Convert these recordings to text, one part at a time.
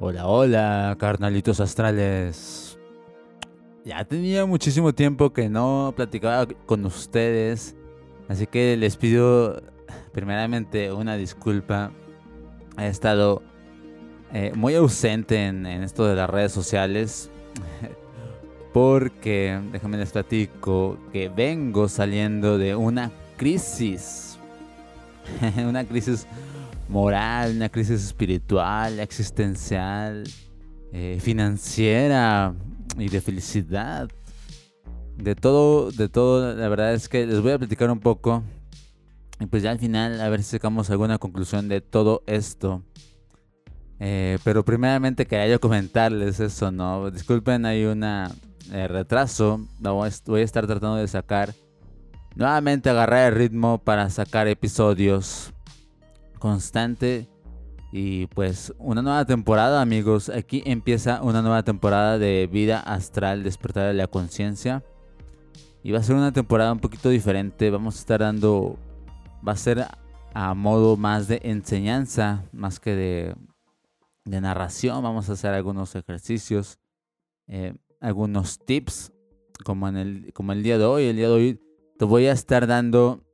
Hola, hola, carnalitos astrales. Ya tenía muchísimo tiempo que no platicaba con ustedes, así que les pido primeramente una disculpa. He estado eh, muy ausente en, en, esto de las redes sociales, porque, déjenme les platico, que vengo saliendo de una crisis. una crisis moral, una crisis espiritual, existencial, eh, financiera y de felicidad. De todo, de todo, la verdad es que les voy a platicar un poco. Y pues ya al final a ver si sacamos alguna conclusión de todo esto. Eh, pero primeramente quería yo comentarles eso, ¿no? Disculpen, hay un eh, retraso. Voy a estar tratando de sacar, nuevamente agarrar el ritmo para sacar episodios constante. Y pues una nueva temporada amigos, aquí empieza una nueva temporada de vida astral, despertar de la conciencia. Y va a ser una temporada un poquito diferente, vamos a estar dando, va a ser a modo más de enseñanza, más que de, narración, vamos a hacer algunos ejercicios, eh, algunos tips, como, en el, como el día de hoy, el día de hoy te voy a estar dando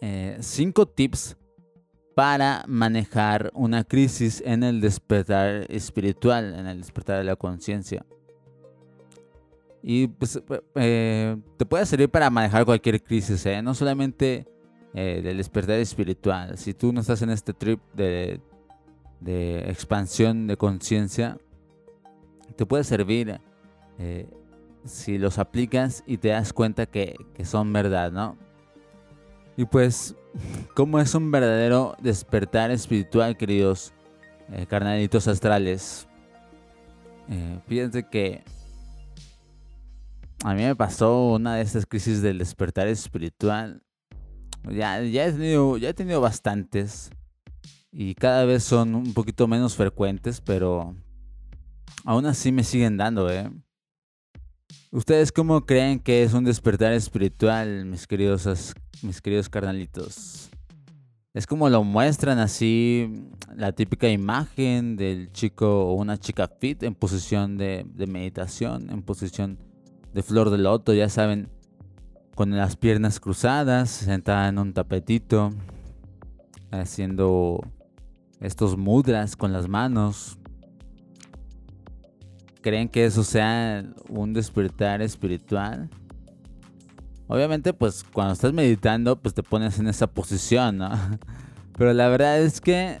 5 eh, tips para manejar una crisis en el despertar espiritual, en el despertar de la conciencia. Y pues eh, te puede servir para manejar cualquier crisis, ¿eh? no solamente eh, del despertar espiritual. Si tú no estás en este trip de, de expansión de conciencia, te puede servir si los aplicas y te das cuenta que, que son verdad, ¿no? Y pues cómo es un verdadero despertar espiritual, queridos eh, carnalitos astrales. Eh, fíjense que a mí me pasó una de estas crisis del despertar espiritual. Ya, ya, he tenido, ya he tenido bastantes. Y cada vez son un poquito menos frecuentes, pero aún así me siguen dando, ¿eh? ¿Ustedes cómo creen que es un despertar espiritual, mis queridos, mis queridos carnalitos? Es como lo muestran así la típica imagen del chico o una chica fit en posición de, de meditación, en posición de flor de loto, ya saben, con las piernas cruzadas, sentada en un tapetito, haciendo estos mudras con las manos, ¿Creen que eso sea un despertar espiritual? Obviamente, pues cuando estás meditando, pues te pones en esa posición, ¿no? Pero la verdad es que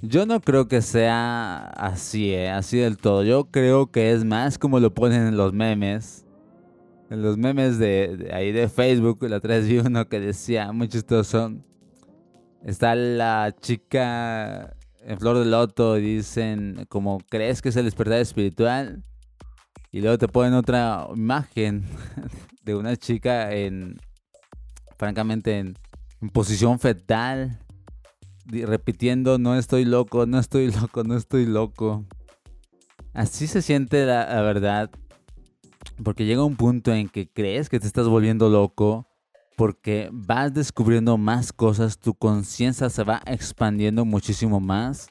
yo no creo que sea así, ¿eh? Así del todo. Yo creo que es más como lo ponen en los memes. En los memes de, ahí de Facebook, la otra vez vi uno que decía, muy chistoso. Está la chica en Flor de Loto dicen como crees que es el despertar espiritual y luego te ponen otra imagen de una chica en francamente en, posición fetal repitiendo no estoy loco, no estoy loco, no estoy loco. Así se siente la verdad porque llega un punto en que crees que te estás volviendo loco porque vas descubriendo más cosas, tu conciencia se va expandiendo muchísimo más.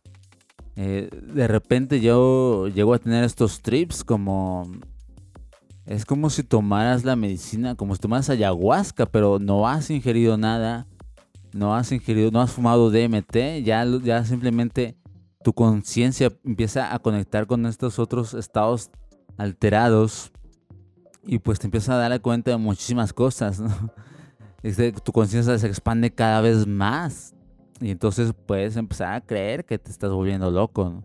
Eh, de repente yo llego a tener estos trips como... Es como si tomaras la medicina, como si tomaras ayahuasca, pero no has ingerido nada, no has ingerido, no has fumado DMT, ya, ya simplemente tu conciencia empieza a conectar con estos otros estados alterados y pues te empiezas a dar cuenta de muchísimas cosas, ¿no? Tu conciencia se expande cada vez más. Y entonces puedes empezar a creer que te estás volviendo loco.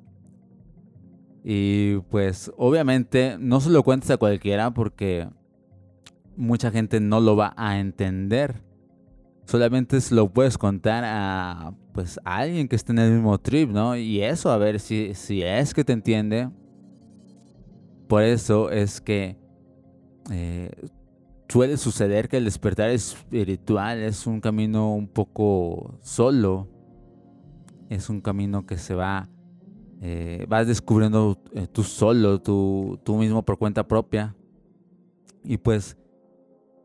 Y pues obviamente no se lo cuentes a cualquiera porque mucha gente no lo va a entender. Solamente se lo puedes contar a pues a alguien que esté en el mismo trip, ¿no? Y eso a ver si, si es que te entiende. Por eso es que eh, suele suceder que el despertar espiritual es un camino un poco solo. Es un camino que se va, eh, vas descubriendo eh, tú solo, tú, tú, mismo por cuenta propia. Y pues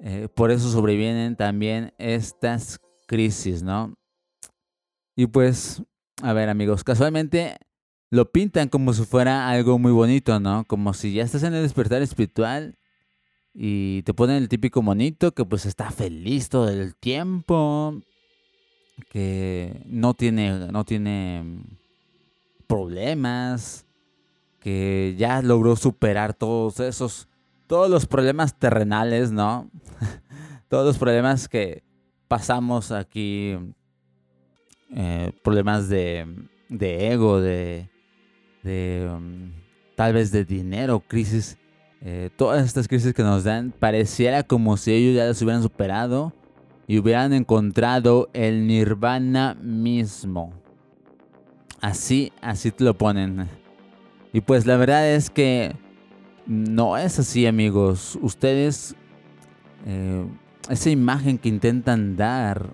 eh, por eso sobrevienen también estas crisis, ¿no? Y pues, a ver amigos, casualmente lo pintan como si fuera algo muy bonito, ¿no? Como si ya estás en el despertar espiritual y te ponen el típico monito que pues está feliz todo el tiempo, que no tiene, no tiene problemas, que ya logró superar todos esos, todos los problemas terrenales, ¿no? todos los problemas que pasamos aquí, eh, problemas de, de ego, de, de um, tal vez de dinero, crisis, eh, todas estas crisis que nos dan, pareciera como si ellos ya las hubieran superado y hubieran encontrado el nirvana mismo. Así, así te lo ponen. Y pues la verdad es que no es así, amigos. Ustedes, eh, esa imagen que intentan dar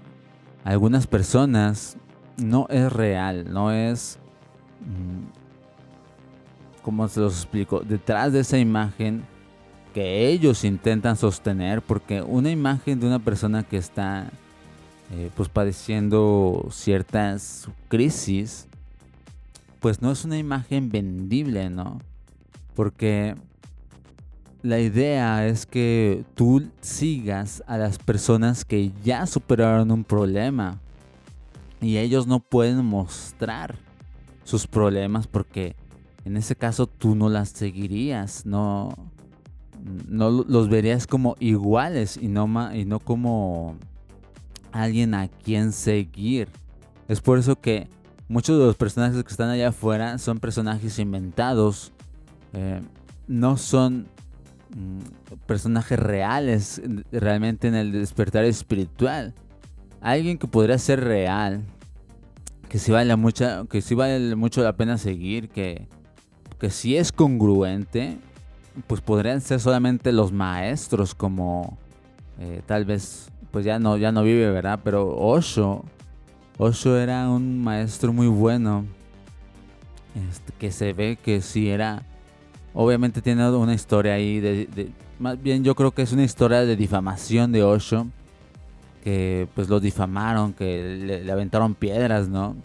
algunas personas no es real, no es... Mm, ¿Cómo se los explico? Detrás de esa imagen que ellos intentan sostener, porque una imagen de una persona que está eh, pues padeciendo ciertas crisis, pues no es una imagen vendible, ¿no? Porque la idea es que tú sigas a las personas que ya superaron un problema y ellos no pueden mostrar sus problemas porque en ese caso tú no las seguirías, no, no los verías como iguales y no, y no como alguien a quien seguir. Es por eso que muchos de los personajes que están allá afuera son personajes inventados, eh, no son mm, personajes reales realmente en el despertar espiritual. Alguien que podría ser real, que sí vale, mucha, que sí vale mucho la pena seguir, que que si es congruente, pues podrían ser solamente los maestros como eh, tal vez, pues ya no, ya no vive, ¿verdad? Pero Osho, Osho era un maestro muy bueno, este, que se ve que sí era, obviamente tiene una historia ahí, de, más bien yo creo que es una historia de difamación de Osho, que pues lo difamaron, que le aventaron piedras, ¿no?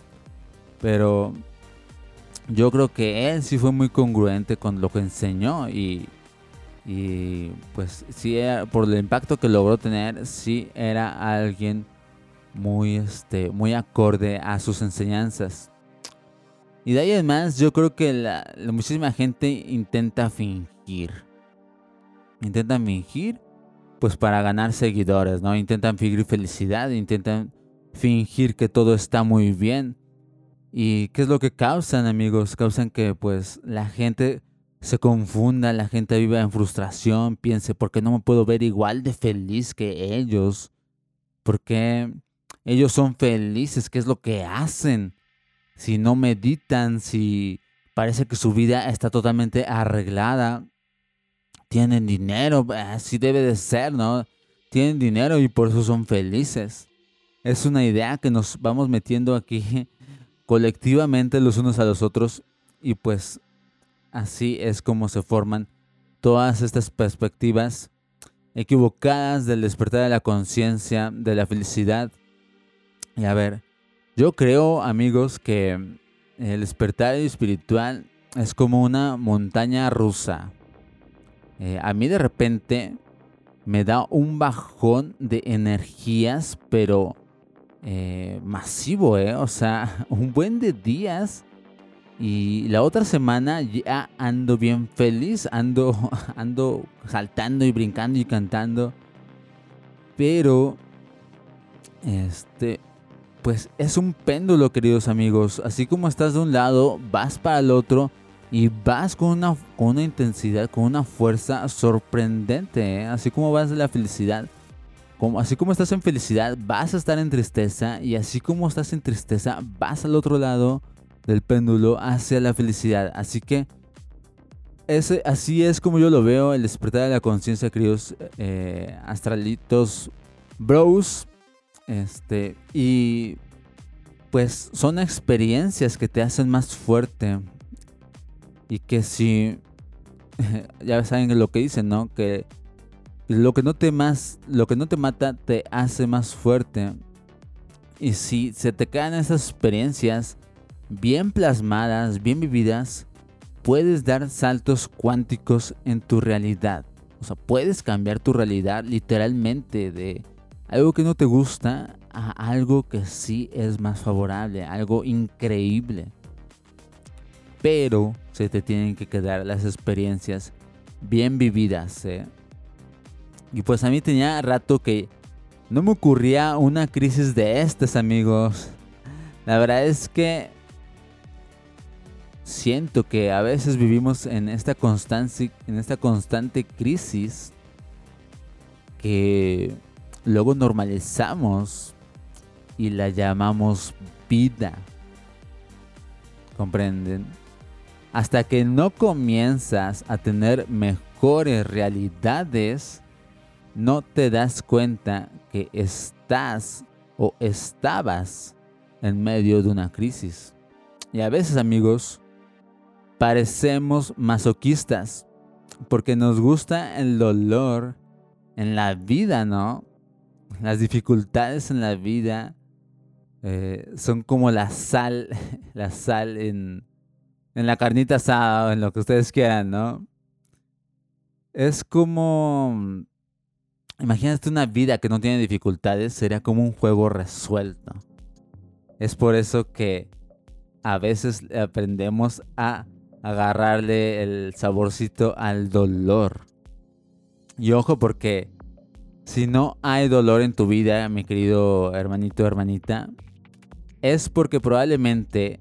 Pero yo creo que él sí fue muy congruente con lo que enseñó y, y pues sí, por el impacto que logró tener, sí era alguien muy, este, muy acorde a sus enseñanzas. Y de ahí además yo creo que la, muchísima gente intenta fingir. Intentan fingir pues para ganar seguidores, ¿no? Intentan fingir felicidad, intentan fingir que todo está muy bien ¿Y qué es lo que causan, amigos? Causan que pues la gente se confunda, la gente viva en frustración, piense, ¿por qué no me puedo ver igual de feliz que ellos? ¿Por qué ellos son felices? ¿Qué es lo que hacen? Si no meditan, si parece que su vida está totalmente arreglada, tienen dinero, así debe de ser, ¿no? Tienen dinero y por eso son felices. Es una idea que nos vamos metiendo aquí colectivamente los unos a los otros y pues así es como se forman todas estas perspectivas equivocadas del despertar de la conciencia, de la felicidad. Y a ver, yo creo amigos que el despertar espiritual es como una montaña rusa. Eh, a mí de repente me da un bajón de energías, pero eh, masivo, ¿eh? O sea, un buen de días. Y la otra semana ya ando bien feliz, ando, ando saltando y brincando y cantando. Pero, este, pues es un péndulo, queridos amigos. Así como estás de un lado, vas para el otro y vas con una, con una intensidad, con una fuerza sorprendente. ¿eh? Así como vas de la felicidad así como estás en felicidad, vas a estar en tristeza. Y así como estás en tristeza, vas al otro lado del péndulo hacia la felicidad. Así que ese, así es como yo lo veo, el despertar de la conciencia, queridos eh, astralitos bros. Este, y pues son experiencias que te hacen más fuerte. Y que si, ya saben lo que dicen, ¿no? Que lo que no te más, lo que no te mata te hace más fuerte. Y si se te caen esas experiencias, bien plasmadas, bien vividas, puedes dar saltos cuánticos en tu realidad. O sea, puedes cambiar tu realidad literalmente de algo que no te gusta a algo que sí es más favorable, algo increíble. Pero se te tienen que quedar las experiencias bien vividas. ¿eh? Y pues a mí tenía rato que no me ocurría una crisis de estas, amigos. La verdad es que siento que a veces vivimos en esta constante, en esta constante crisis que luego normalizamos y la llamamos vida. ¿Comprenden? Hasta que no comienzas a tener mejores realidades, no te das cuenta que estás o estabas en medio de una crisis. Y a veces, amigos, parecemos masoquistas porque nos gusta el dolor en la vida, ¿no? Las dificultades en la vida eh, son como la sal, la sal en, en la carnita asada o en lo que ustedes quieran, ¿no? Es como, imagínate una vida que no tiene dificultades, sería como un juego resuelto. Es por eso que a veces aprendemos a agarrarle el saborcito al dolor. Y ojo porque si no hay dolor en tu vida, mi querido hermanito hermanita, es porque probablemente,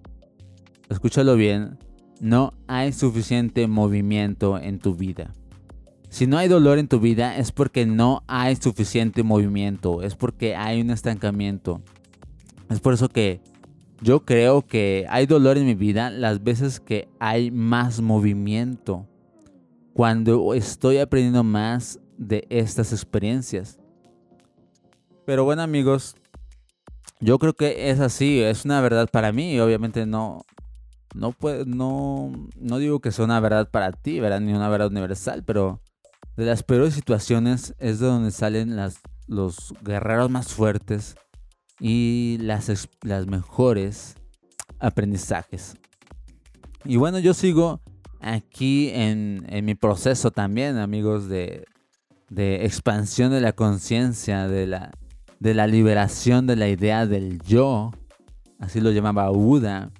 escúchalo bien, no hay suficiente movimiento en tu vida. Si no hay dolor en tu vida es porque no hay suficiente movimiento, es porque hay un estancamiento. Es por eso que yo creo que hay dolor en mi vida las veces que hay más movimiento. Cuando estoy aprendiendo más de estas experiencias. Pero bueno amigos, yo creo que es así, es una verdad para mí. Obviamente no, no, no, no digo que sea una verdad para ti, ¿verdad? Ni una verdad universal, pero de las peores situaciones es de donde salen los guerreros más fuertes y las, las mejores aprendizajes. Y bueno, yo sigo aquí en, mi proceso también, amigos, de, expansión de la conciencia, de la, de la liberación de la idea del yo. Así lo llamaba Buda.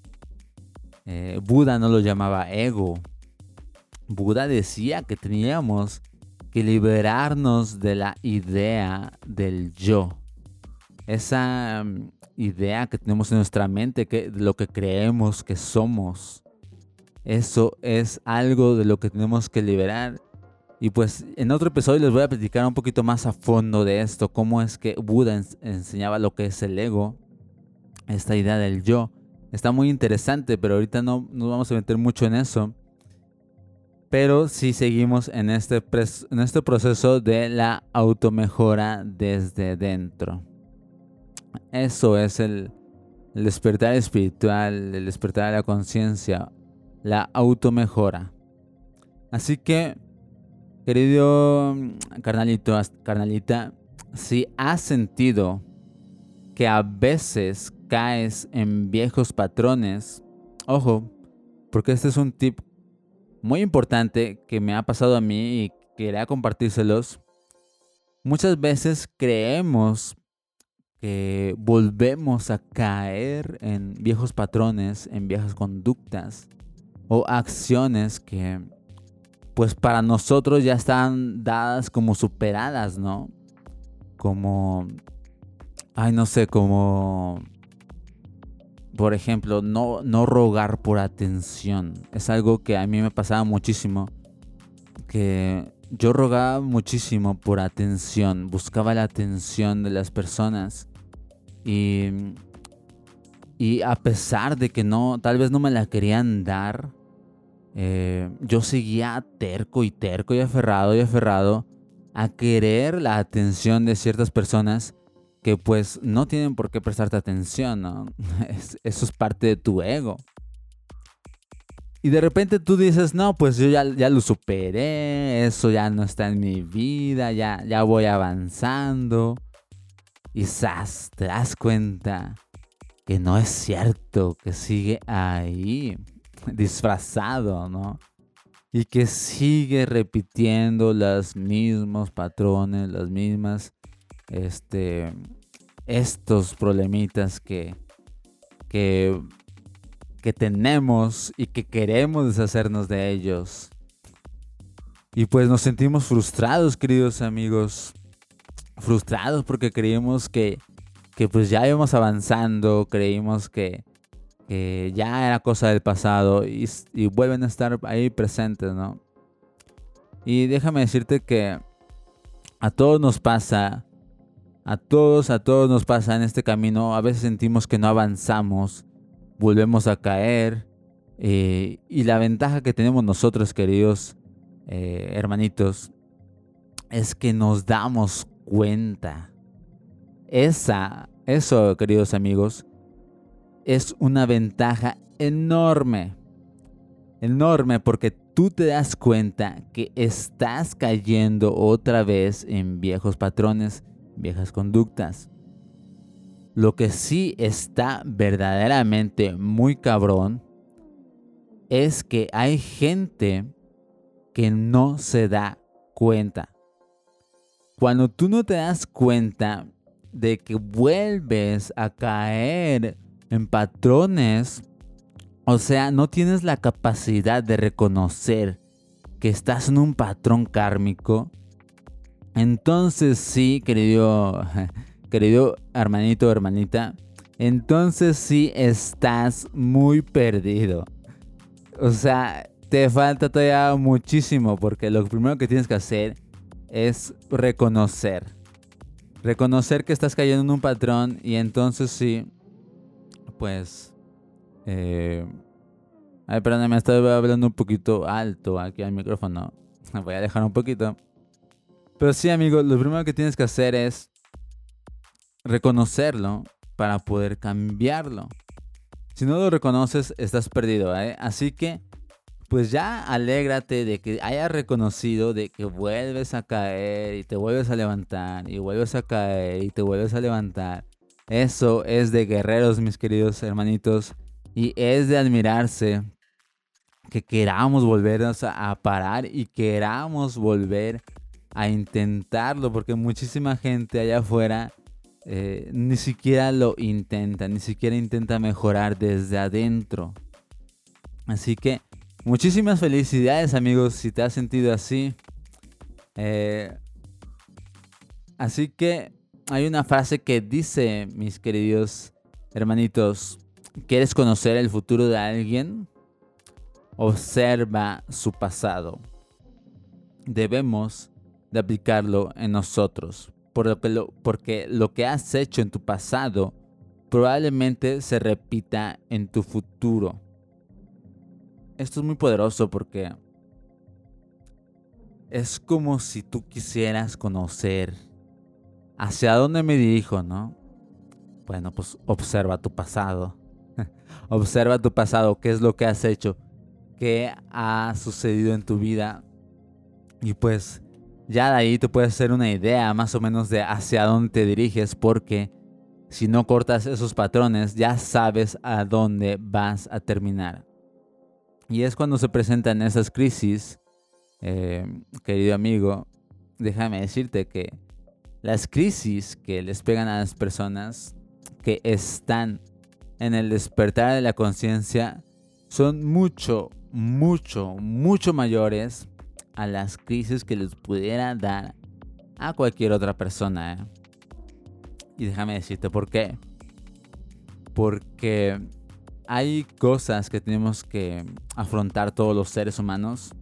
Eh, Buda no lo llamaba ego. Buda decía que teníamos que liberarnos de la idea del yo esa mm, idea que tenemos en nuestra mente, que lo que creemos que somos, eso es algo de lo que tenemos que liberar. Y pues en otro episodio les voy a platicar un poquito más a fondo de esto, cómo es que Buda enseñaba lo que es el ego, esta idea del yo. Está muy interesante, pero ahorita no nos vamos a meter mucho en eso. Pero sí seguimos en este, en este proceso de la automejora desde dentro. Eso es el, despertar espiritual, el despertar de la conciencia, la automejora. Así que, querido carnalito, carnalita, si has sentido que a veces caes en viejos patrones, ojo, porque este es un tip muy importante que me ha pasado a mí y quería compartírselos. Muchas veces creemos que volvemos a caer en viejos patrones, en viejas conductas o acciones que pues para nosotros ya están dadas como superadas, ¿no? Como, ay, no sé, como, por ejemplo, no, no rogar por atención. Es algo que a mí me pasaba muchísimo, que yo rogaba muchísimo por atención, buscaba la atención de las personas y, y a pesar de que no, tal vez no me la querían dar, eh, yo seguía terco y terco y aferrado y aferrado a querer la atención de ciertas personas que pues no tienen por qué prestarte atención, ¿no? eso es parte de tu ego. Y de repente tú dices, no, pues yo ya, ya lo superé, eso ya no está en mi vida, ya, ya voy avanzando. Y te das cuenta que no es cierto, que sigue ahí, disfrazado, ¿no? Y que sigue repitiendo los mismos patrones, las mismas, este, estos problemitas que, que, que tenemos y que queremos deshacernos de ellos. Y pues nos sentimos frustrados, queridos amigos. Frustrados porque creímos que, que pues ya íbamos avanzando, creímos que, que ya era cosa del pasado y, y, vuelven a estar ahí presentes, ¿no? Y déjame decirte que a todos nos pasa, a todos, a todos nos pasa en este camino, a veces sentimos que no avanzamos, volvemos a caer eh, y la ventaja que tenemos nosotros, queridos eh, hermanitos, es que nos damos cuenta. Esa, eso, queridos amigos, es una ventaja enorme. Enorme porque tú te das cuenta que estás cayendo otra vez en viejos patrones, viejas conductas. Lo que sí está verdaderamente muy cabrón es que hay gente que no se da cuenta. Cuando tú no te das cuenta de que vuelves a caer en patrones, o sea, no tienes la capacidad de reconocer que estás en un patrón kármico, entonces sí, querido, querido hermanito hermanita, entonces sí estás muy perdido. O sea, te falta todavía muchísimo porque lo primero que tienes que hacer es reconocer. Reconocer que estás cayendo en un patrón y entonces sí, pues... Eh, ay, perdóname, estaba hablando un poquito alto aquí al micrófono. Voy a dejar un poquito. Pero sí, amigo, lo primero que tienes que hacer es reconocerlo para poder cambiarlo. Si no lo reconoces, estás perdido, ¿eh? Así que pues ya alégrate de que hayas reconocido de que vuelves a caer y te vuelves a levantar y vuelves a caer y te vuelves a levantar. Eso es de guerreros, mis queridos hermanitos, y es de admirarse que queramos volver a, parar y queramos volver a intentarlo, porque muchísima gente allá afuera eh, ni siquiera lo intenta, ni siquiera intenta mejorar desde adentro. Así que Muchísimas felicidades amigos si te has sentido así. Eh, así que hay una frase que dice, mis queridos hermanitos, ¿quieres conocer el futuro de alguien? Observa su pasado. Debemos de aplicarlo en nosotros, porque lo que has hecho en tu pasado probablemente se repita en tu futuro esto es muy poderoso porque es como si tú quisieras conocer hacia dónde me dirijo, ¿no? Bueno, pues observa tu pasado. observa tu pasado, qué es lo que has hecho, qué ha sucedido en tu vida. Y pues ya de ahí te puedes hacer una idea más o menos de hacia dónde te diriges porque si no cortas esos patrones ya sabes a dónde vas a terminar. Y es cuando se presentan esas crisis, eh, querido amigo, déjame decirte que las crisis que les pegan a las personas que están en el despertar de la conciencia son mucho, mucho, mucho mayores a las crisis que les pudiera dar a cualquier otra persona. ¿eh? Y déjame decirte por qué. Porque hay cosas que tenemos que afrontar todos los seres humanos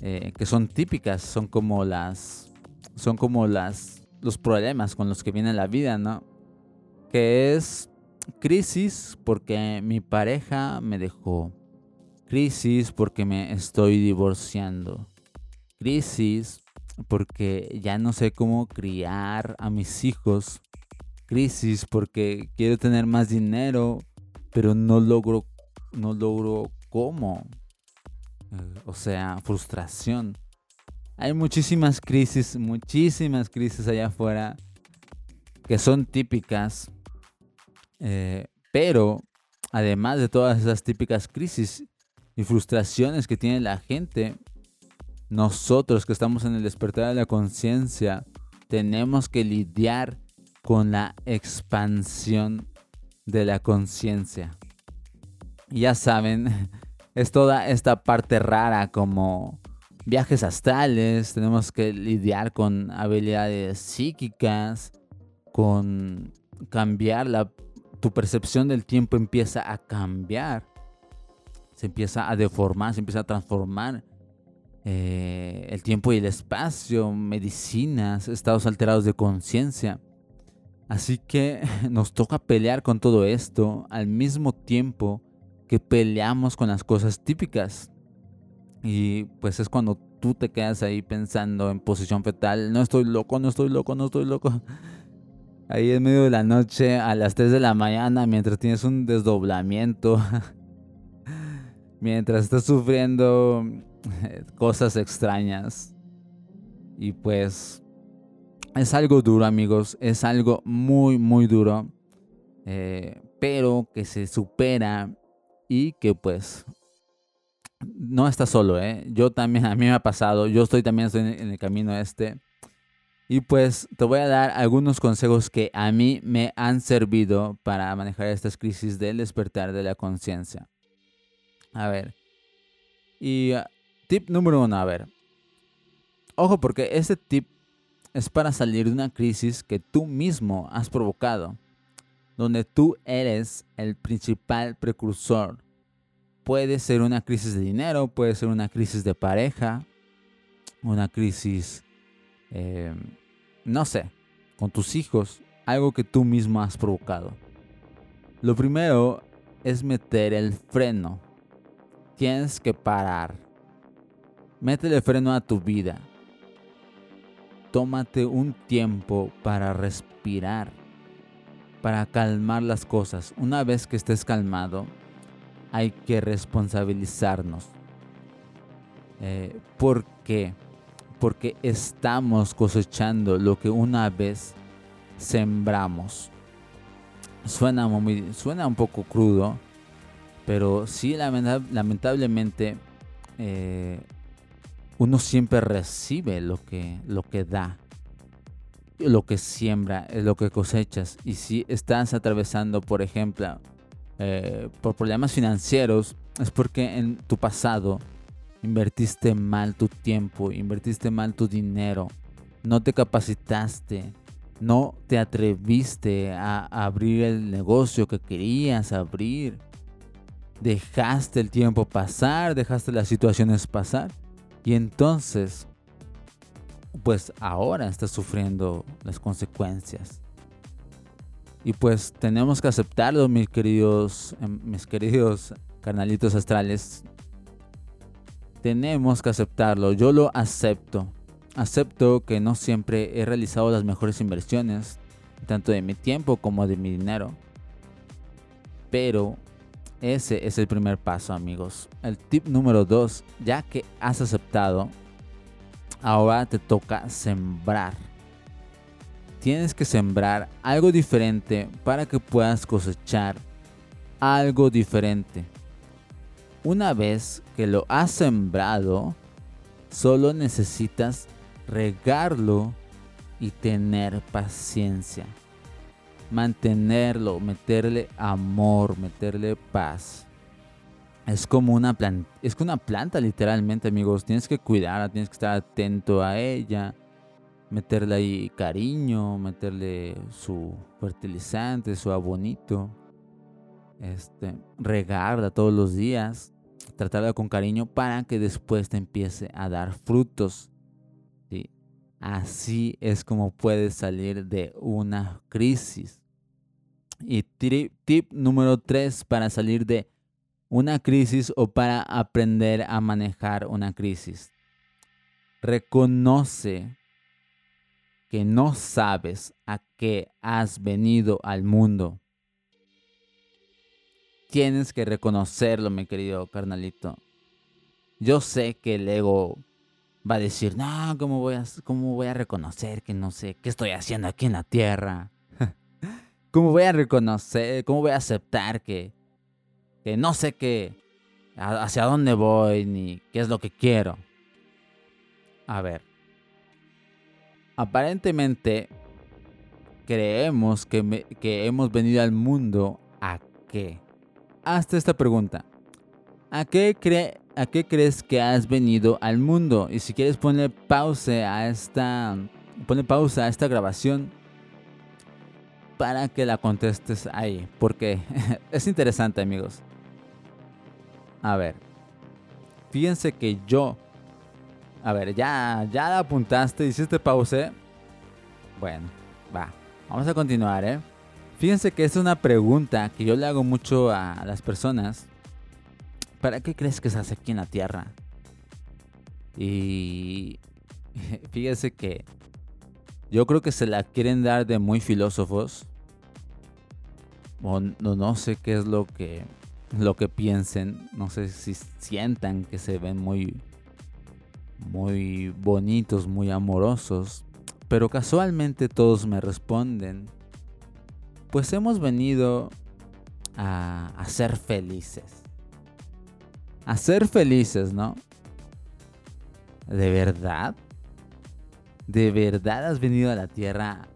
eh, que son típicas, son como las, son como las, los problemas con los que viene la vida, ¿no? Que es crisis porque mi pareja me dejó, crisis porque me estoy divorciando, crisis porque ya no sé cómo criar a mis hijos, crisis porque quiero tener más dinero pero no logro, no logro cómo. Eh, o sea, frustración. Hay muchísimas crisis, muchísimas crisis allá afuera que son típicas. Eh, Pero, además de todas esas típicas crisis y frustraciones que tiene la gente, nosotros que estamos en el despertar de la conciencia, tenemos que lidiar con la expansión de la conciencia. Ya saben, es toda esta parte rara como viajes astrales, tenemos que lidiar con habilidades psíquicas, con cambiar la tu percepción del tiempo empieza a cambiar, se empieza a deformar, se empieza a transformar. Eh, el tiempo y el espacio, medicinas, estados alterados de conciencia. Así que nos toca pelear con todo esto al mismo tiempo que peleamos con las cosas típicas. Y pues es cuando tú te quedas ahí pensando en posición fetal, no estoy loco, no estoy loco, no estoy loco. Ahí en medio de la noche, a las 3 de la mañana, mientras tienes un desdoblamiento, mientras estás sufriendo cosas extrañas. Y pues es algo duro amigos, es algo muy, muy duro. Eh, pero que se supera y que pues no está solo, ¿eh? Yo también, a mí me ha pasado, yo estoy también estoy en el camino este. Y pues te voy a dar algunos consejos que a mí me han servido para manejar estas crisis del despertar de la conciencia. A ver. Y tip número uno, a ver. Ojo porque este tip es para salir de una crisis que tú mismo has provocado. Donde tú eres el principal precursor Puede ser una crisis de dinero, puede ser una crisis de pareja, una crisis, eh, no sé, con tus hijos, algo que tú mismo has provocado. Lo primero es meter el freno. Tienes que parar. Métele freno a tu vida. Tómate un tiempo para respirar, para calmar las cosas. Una vez que estés calmado, hay que responsabilizarnos. Eh, ¿Por qué? Porque estamos cosechando lo que una vez sembramos. Suena, un poco crudo, pero sí lamentablemente eh, uno siempre recibe lo que, lo que da, lo que siembra, lo que cosechas. Y si estás atravesando, por ejemplo, eh, por problemas financieros es porque en tu pasado invertiste mal tu tiempo, invertiste mal tu dinero, no te capacitaste, no te atreviste a abrir el negocio que querías abrir. Dejaste el tiempo pasar, dejaste las situaciones pasar y entonces, pues ahora estás sufriendo las consecuencias. Y pues tenemos que aceptarlo, mis queridos, em, mis queridos carnalitos astrales. Tenemos que aceptarlo. Yo lo acepto. Acepto que no siempre he realizado las mejores inversiones, tanto de mi tiempo como de mi dinero. Pero ese es el primer paso, amigos. El tip número dos, ya que has aceptado, ahora te toca sembrar tienes que sembrar algo diferente para que puedas cosechar algo diferente. Una vez que lo has sembrado, solo necesitas regarlo y tener paciencia. Mantenerlo, meterle amor, meterle paz. Es como una planta, es una planta literalmente, amigos. Tienes que cuidarla, tienes que estar atento a ella meterle ahí cariño, meterle su fertilizante, su abonito, este, regarla todos los días, tratarla con cariño para que después te empiece a dar frutos. ¿sí? Así es como puedes salir de una crisis. Y tip número 3 para salir de una crisis o para aprender a manejar una crisis. Reconoce que no sabes a qué has venido al mundo. Tienes que reconocerlo, mi querido carnalito. Yo sé que el ego va a decir, no, ¿cómo voy a, cómo voy a reconocer que no sé qué estoy haciendo aquí en la tierra? ¿Cómo voy a reconocer, cómo voy a aceptar que, que no sé qué, hacia dónde voy ni qué es lo que quiero? A ver, aparentemente creemos que, que hemos venido al mundo a qué. Hazte esta pregunta. ¿A qué, cree, ¿A qué crees que has venido al mundo? Y si quieres poner pausa a esta, pone pausa a esta grabación para que la contestes ahí, porque es interesante, amigos. A ver, fíjense que yo, a ver, ya, ya la apuntaste, hiciste pausa. Bueno, va, vamos a continuar, ¿eh? Fíjense que es una pregunta que yo le hago mucho a las personas ¿para qué crees que se hace aquí en la Tierra? Y fíjese que yo creo que se la quieren dar de muy filósofos. No sé qué es lo que, lo que piensen. No sé si sientan que se ven muy, muy bonitos, muy amorosos. Pero casualmente todos me responden. Pues hemos venido a, a ser felices a ser felices, ¿no? ¿De verdad? ¿De verdad has venido a la tierra?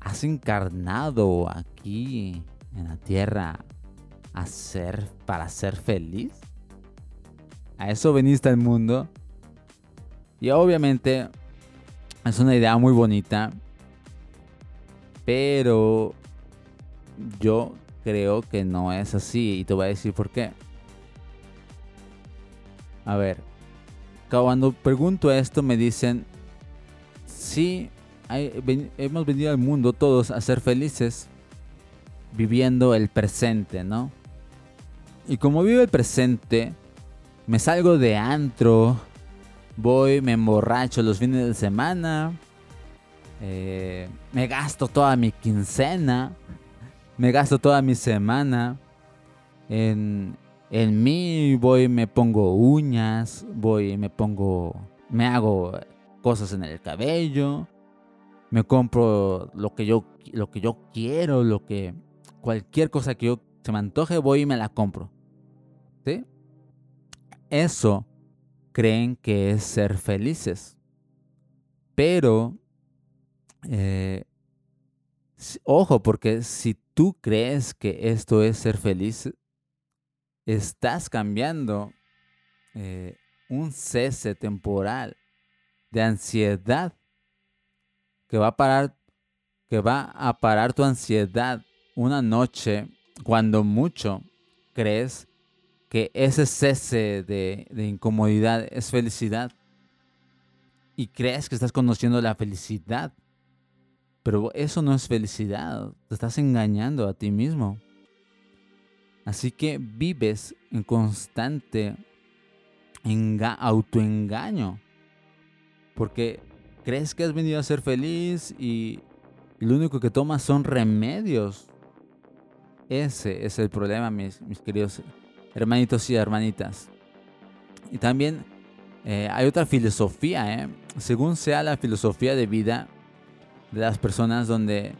¿Has encarnado aquí en la tierra a ser para ser feliz? ¿A eso veniste al mundo? Y obviamente es una idea muy bonita, pero yo creo que no es así y te voy a decir por qué. A ver, cuando pregunto esto me dicen, sí, hemos venido al mundo todos a ser felices viviendo el presente, ¿no? Y como vivo el presente, me salgo de antro, voy, me emborracho los fines de semana, eh, me gasto toda mi quincena, me gasto toda mi semana en, en mí voy, me pongo uñas, voy, me pongo, me hago cosas en el cabello, me compro lo que yo, lo que yo quiero, lo que, cualquier cosa que yo se me antoje, voy y me la compro. ¿Sí? Eso creen que es ser felices. Pero, eh, ojo, porque si tú crees que esto es ser feliz, estás cambiando eh, un cese temporal de ansiedad que va a parar que va a parar tu ansiedad una noche cuando mucho crees que ese cese de, de incomodidad es felicidad y crees que estás conociendo la felicidad pero eso no es felicidad te estás engañando a ti mismo Así que vives en constante autoengaño. Porque crees que has venido a ser feliz y, lo único que tomas son remedios. Ese es el problema, mis, queridos hermanitos y hermanitas. Y también eh, hay otra filosofía, ¿eh? según sea la filosofía de vida de las personas donde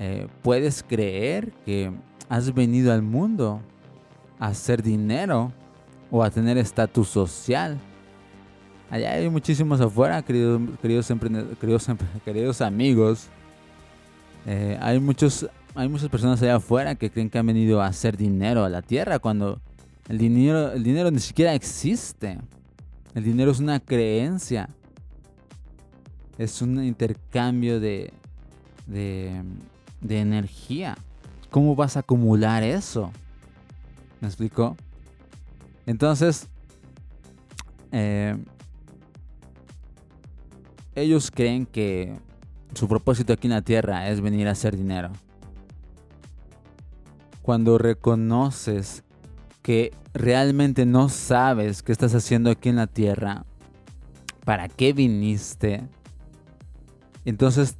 eh, puedes creer que has venido al mundo a hacer dinero o a tener estatus social. Allá hay muchísimos afuera, queridos, queridos, queridos, queridos amigos. Eh, hay, muchos, hay muchas personas allá afuera que creen que han venido a hacer dinero a la tierra cuando el dinero, el dinero ni siquiera existe. El dinero es una creencia. Es un intercambio de, de, de energía. ¿Cómo vas a acumular eso? ¿Me explico? Entonces, eh, ellos creen que su propósito aquí en la tierra es venir a hacer dinero. Cuando reconoces que realmente no sabes qué estás haciendo aquí en la tierra, para qué viniste, entonces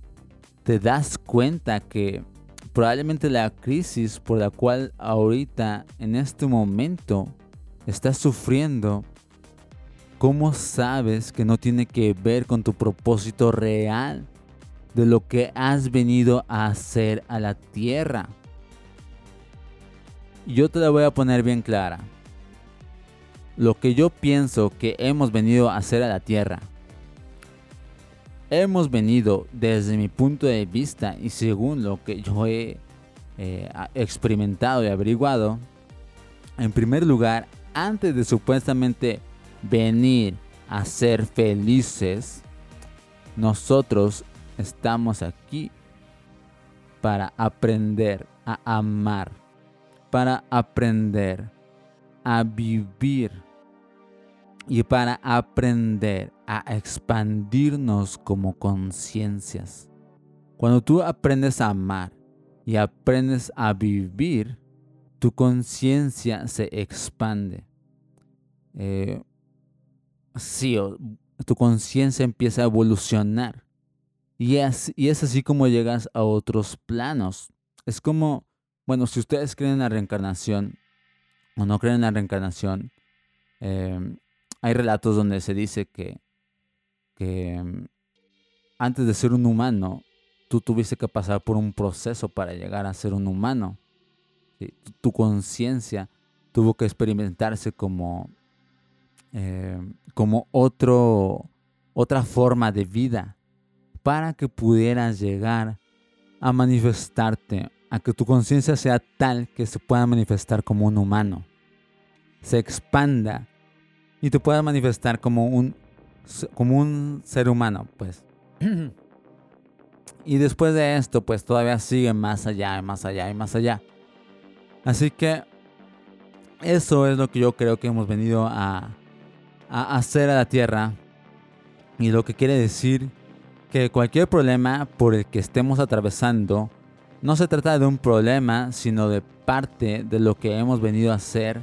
te das cuenta que probablemente la crisis por la cual ahorita, en este momento, estás sufriendo, ¿cómo sabes que no tiene que ver con tu propósito real de lo que has venido a hacer a la tierra. Yo te la voy a poner bien clara. Lo que yo pienso que hemos venido a hacer a la tierra. Hemos venido desde mi punto de vista y según lo que yo he eh, experimentado y averiguado, en primer lugar, antes de supuestamente venir a ser felices, nosotros estamos aquí para aprender a amar, para aprender a vivir y para aprender a expandirnos como conciencias. Cuando tú aprendes a amar y aprendes a vivir, tu conciencia se expande. Eh, sí, tu conciencia empieza a evolucionar. Y es, y es así como llegas a otros planos. Es como, bueno, si ustedes creen en la reencarnación o no creen en la reencarnación, em, hay relatos donde se dice que, que em, antes de ser un humano, tú tuviste que pasar por un proceso para llegar a ser un humano. Tu, conciencia tuvo que experimentarse como, em, como otro, otra forma de vida para que pudieras llegar a manifestarte, a que tu conciencia sea tal que se pueda manifestar como un humano, se expanda y te pueda manifestar como un, como un ser humano, pues. y después de esto, pues todavía sigue más allá más allá y más allá. Así que eso es lo que yo creo que hemos venido a, a hacer a la tierra. Y lo que quiere decir que cualquier problema por el que estemos atravesando no se trata de un problema, sino de parte de lo que hemos venido a hacer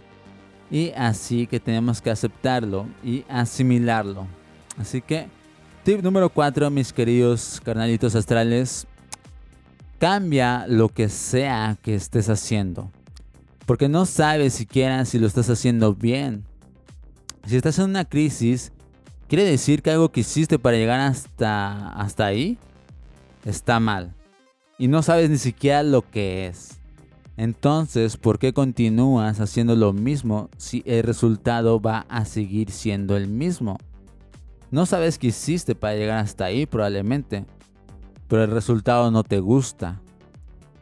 y así que tenemos que aceptarlo y asimilarlo. Así que, tip número 4, mis queridos carnalitos astrales, cambia lo que sea que estés haciendo. Porque no sabes siquiera si lo estás haciendo bien. Si estás en una crisis, ¿Quiere decir que algo que hiciste para llegar hasta, hasta ahí está mal? Y no sabes ni siquiera lo que es. Entonces, ¿por qué continúas haciendo lo mismo si el resultado va a seguir siendo el mismo? No sabes qué hiciste para llegar hasta ahí probablemente, pero el resultado no te gusta.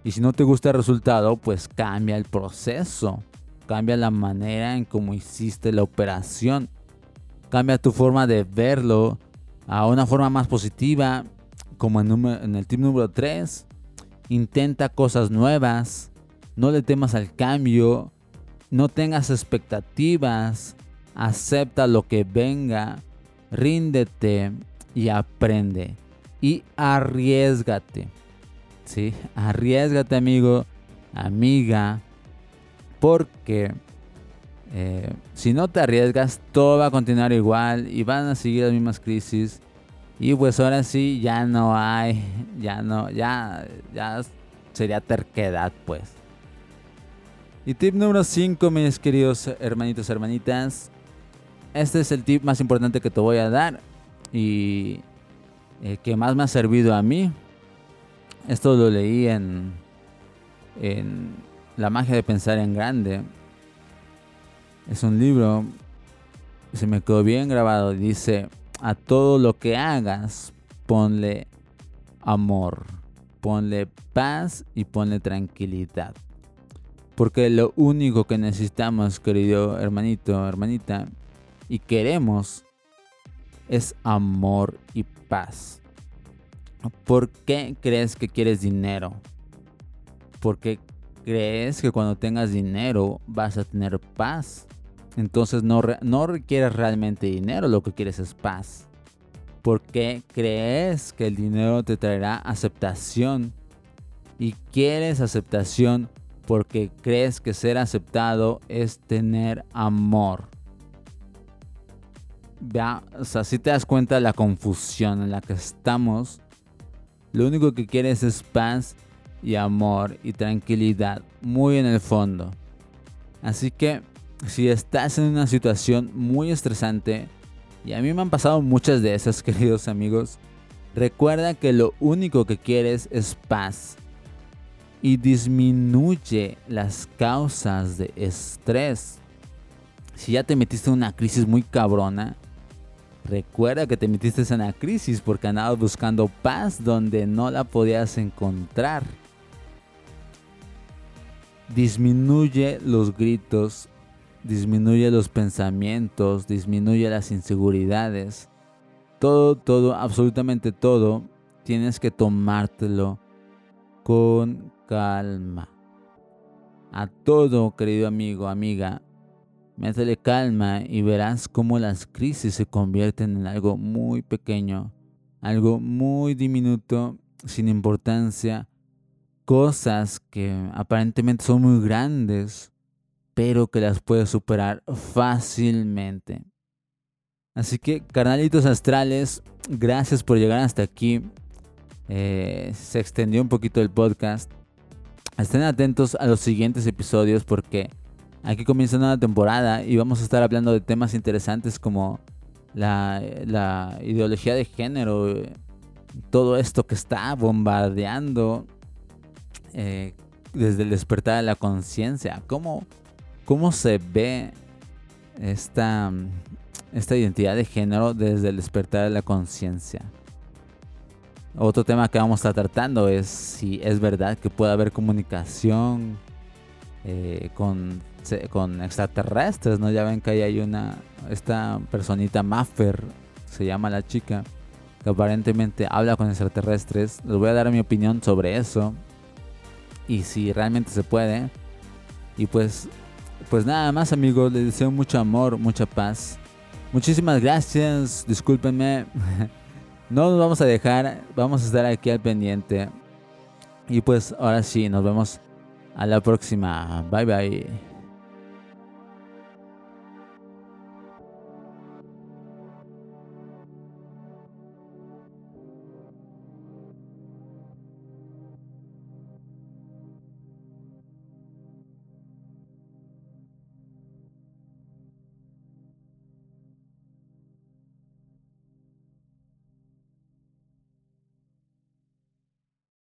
Y si no te gusta el resultado, pues cambia el proceso, cambia la manera en cómo hiciste la operación Cambia tu forma de verlo a una forma más positiva, como en, el tip número 3. Intenta cosas nuevas, no le temas al cambio, no tengas expectativas, acepta lo que venga, ríndete y aprende. Y arriesgate. ¿Sí? Arriesgate, amigo, amiga, porque eh, si no te arriesgas, todo va a continuar igual y van a seguir las mismas crisis. Y pues ahora sí, ya no hay, ya no, ya, ya sería terquedad, pues. Y tip número 5, mis queridos hermanitos, hermanitas. Este es el tip más importante que te voy a dar y el que más me ha servido a mí. Esto lo leí en, en La magia de pensar en grande es un libro, se me quedó bien grabado, dice, a todo lo que hagas, ponle amor, ponle paz y ponle tranquilidad. Porque lo único que necesitamos, querido hermanito, hermanita, y queremos es amor y paz. ¿Por qué crees que quieres dinero? Porque crees que cuando tengas dinero vas a tener paz. Entonces no, no requieres realmente dinero, lo que quieres es paz. Porque crees que el dinero te traerá aceptación. Y quieres aceptación porque crees que ser aceptado es tener amor. Ya, o sea, si te das cuenta de la confusión en la que estamos, lo único que quieres es paz y amor y tranquilidad, muy en el fondo. Así que si estás en una situación muy estresante, y a mí me han pasado muchas de esas, queridos amigos, Recuerda que lo único que quieres es paz y disminuye las causas de estrés. Si ya te metiste en una crisis muy cabrona, recuerda que te metiste en una crisis porque andabas buscando paz donde no la podías encontrar. Disminuye los gritos, disminuye los pensamientos, disminuye las inseguridades. Todo, todo, absolutamente todo, tienes que tomártelo con calma. A todo, querido amigo, amiga, métele calma y verás cómo las crisis se convierten en algo muy pequeño, algo muy diminuto, sin importancia, cosas que aparentemente son muy grandes, pero que las puedes superar fácilmente. Así que, carnalitos astrales, gracias por llegar hasta aquí. Eh, se extendió un poquito el podcast. Estén atentos a los siguientes episodios porque aquí comienza una temporada y vamos a estar hablando de temas interesantes como la, ideología de género, todo esto que está bombardeando eh, desde el despertar de la conciencia, cómo, cómo se ve esta, esta identidad de género desde el despertar de la conciencia. Otro tema que vamos a estar tratando es si es verdad que puede haber comunicación eh, con, con, extraterrestres, ¿no? Ya ven que ahí hay una, esta personita Maffer, se llama la chica, que aparentemente habla con extraterrestres. Les voy a dar mi opinión sobre eso y si realmente se puede. Y pues, pues nada más amigos, les deseo mucho amor, mucha paz. Muchísimas gracias, discúlpenme. No nos vamos a dejar, vamos a estar aquí al pendiente. Y pues ahora sí, nos vemos a la próxima. Bye bye.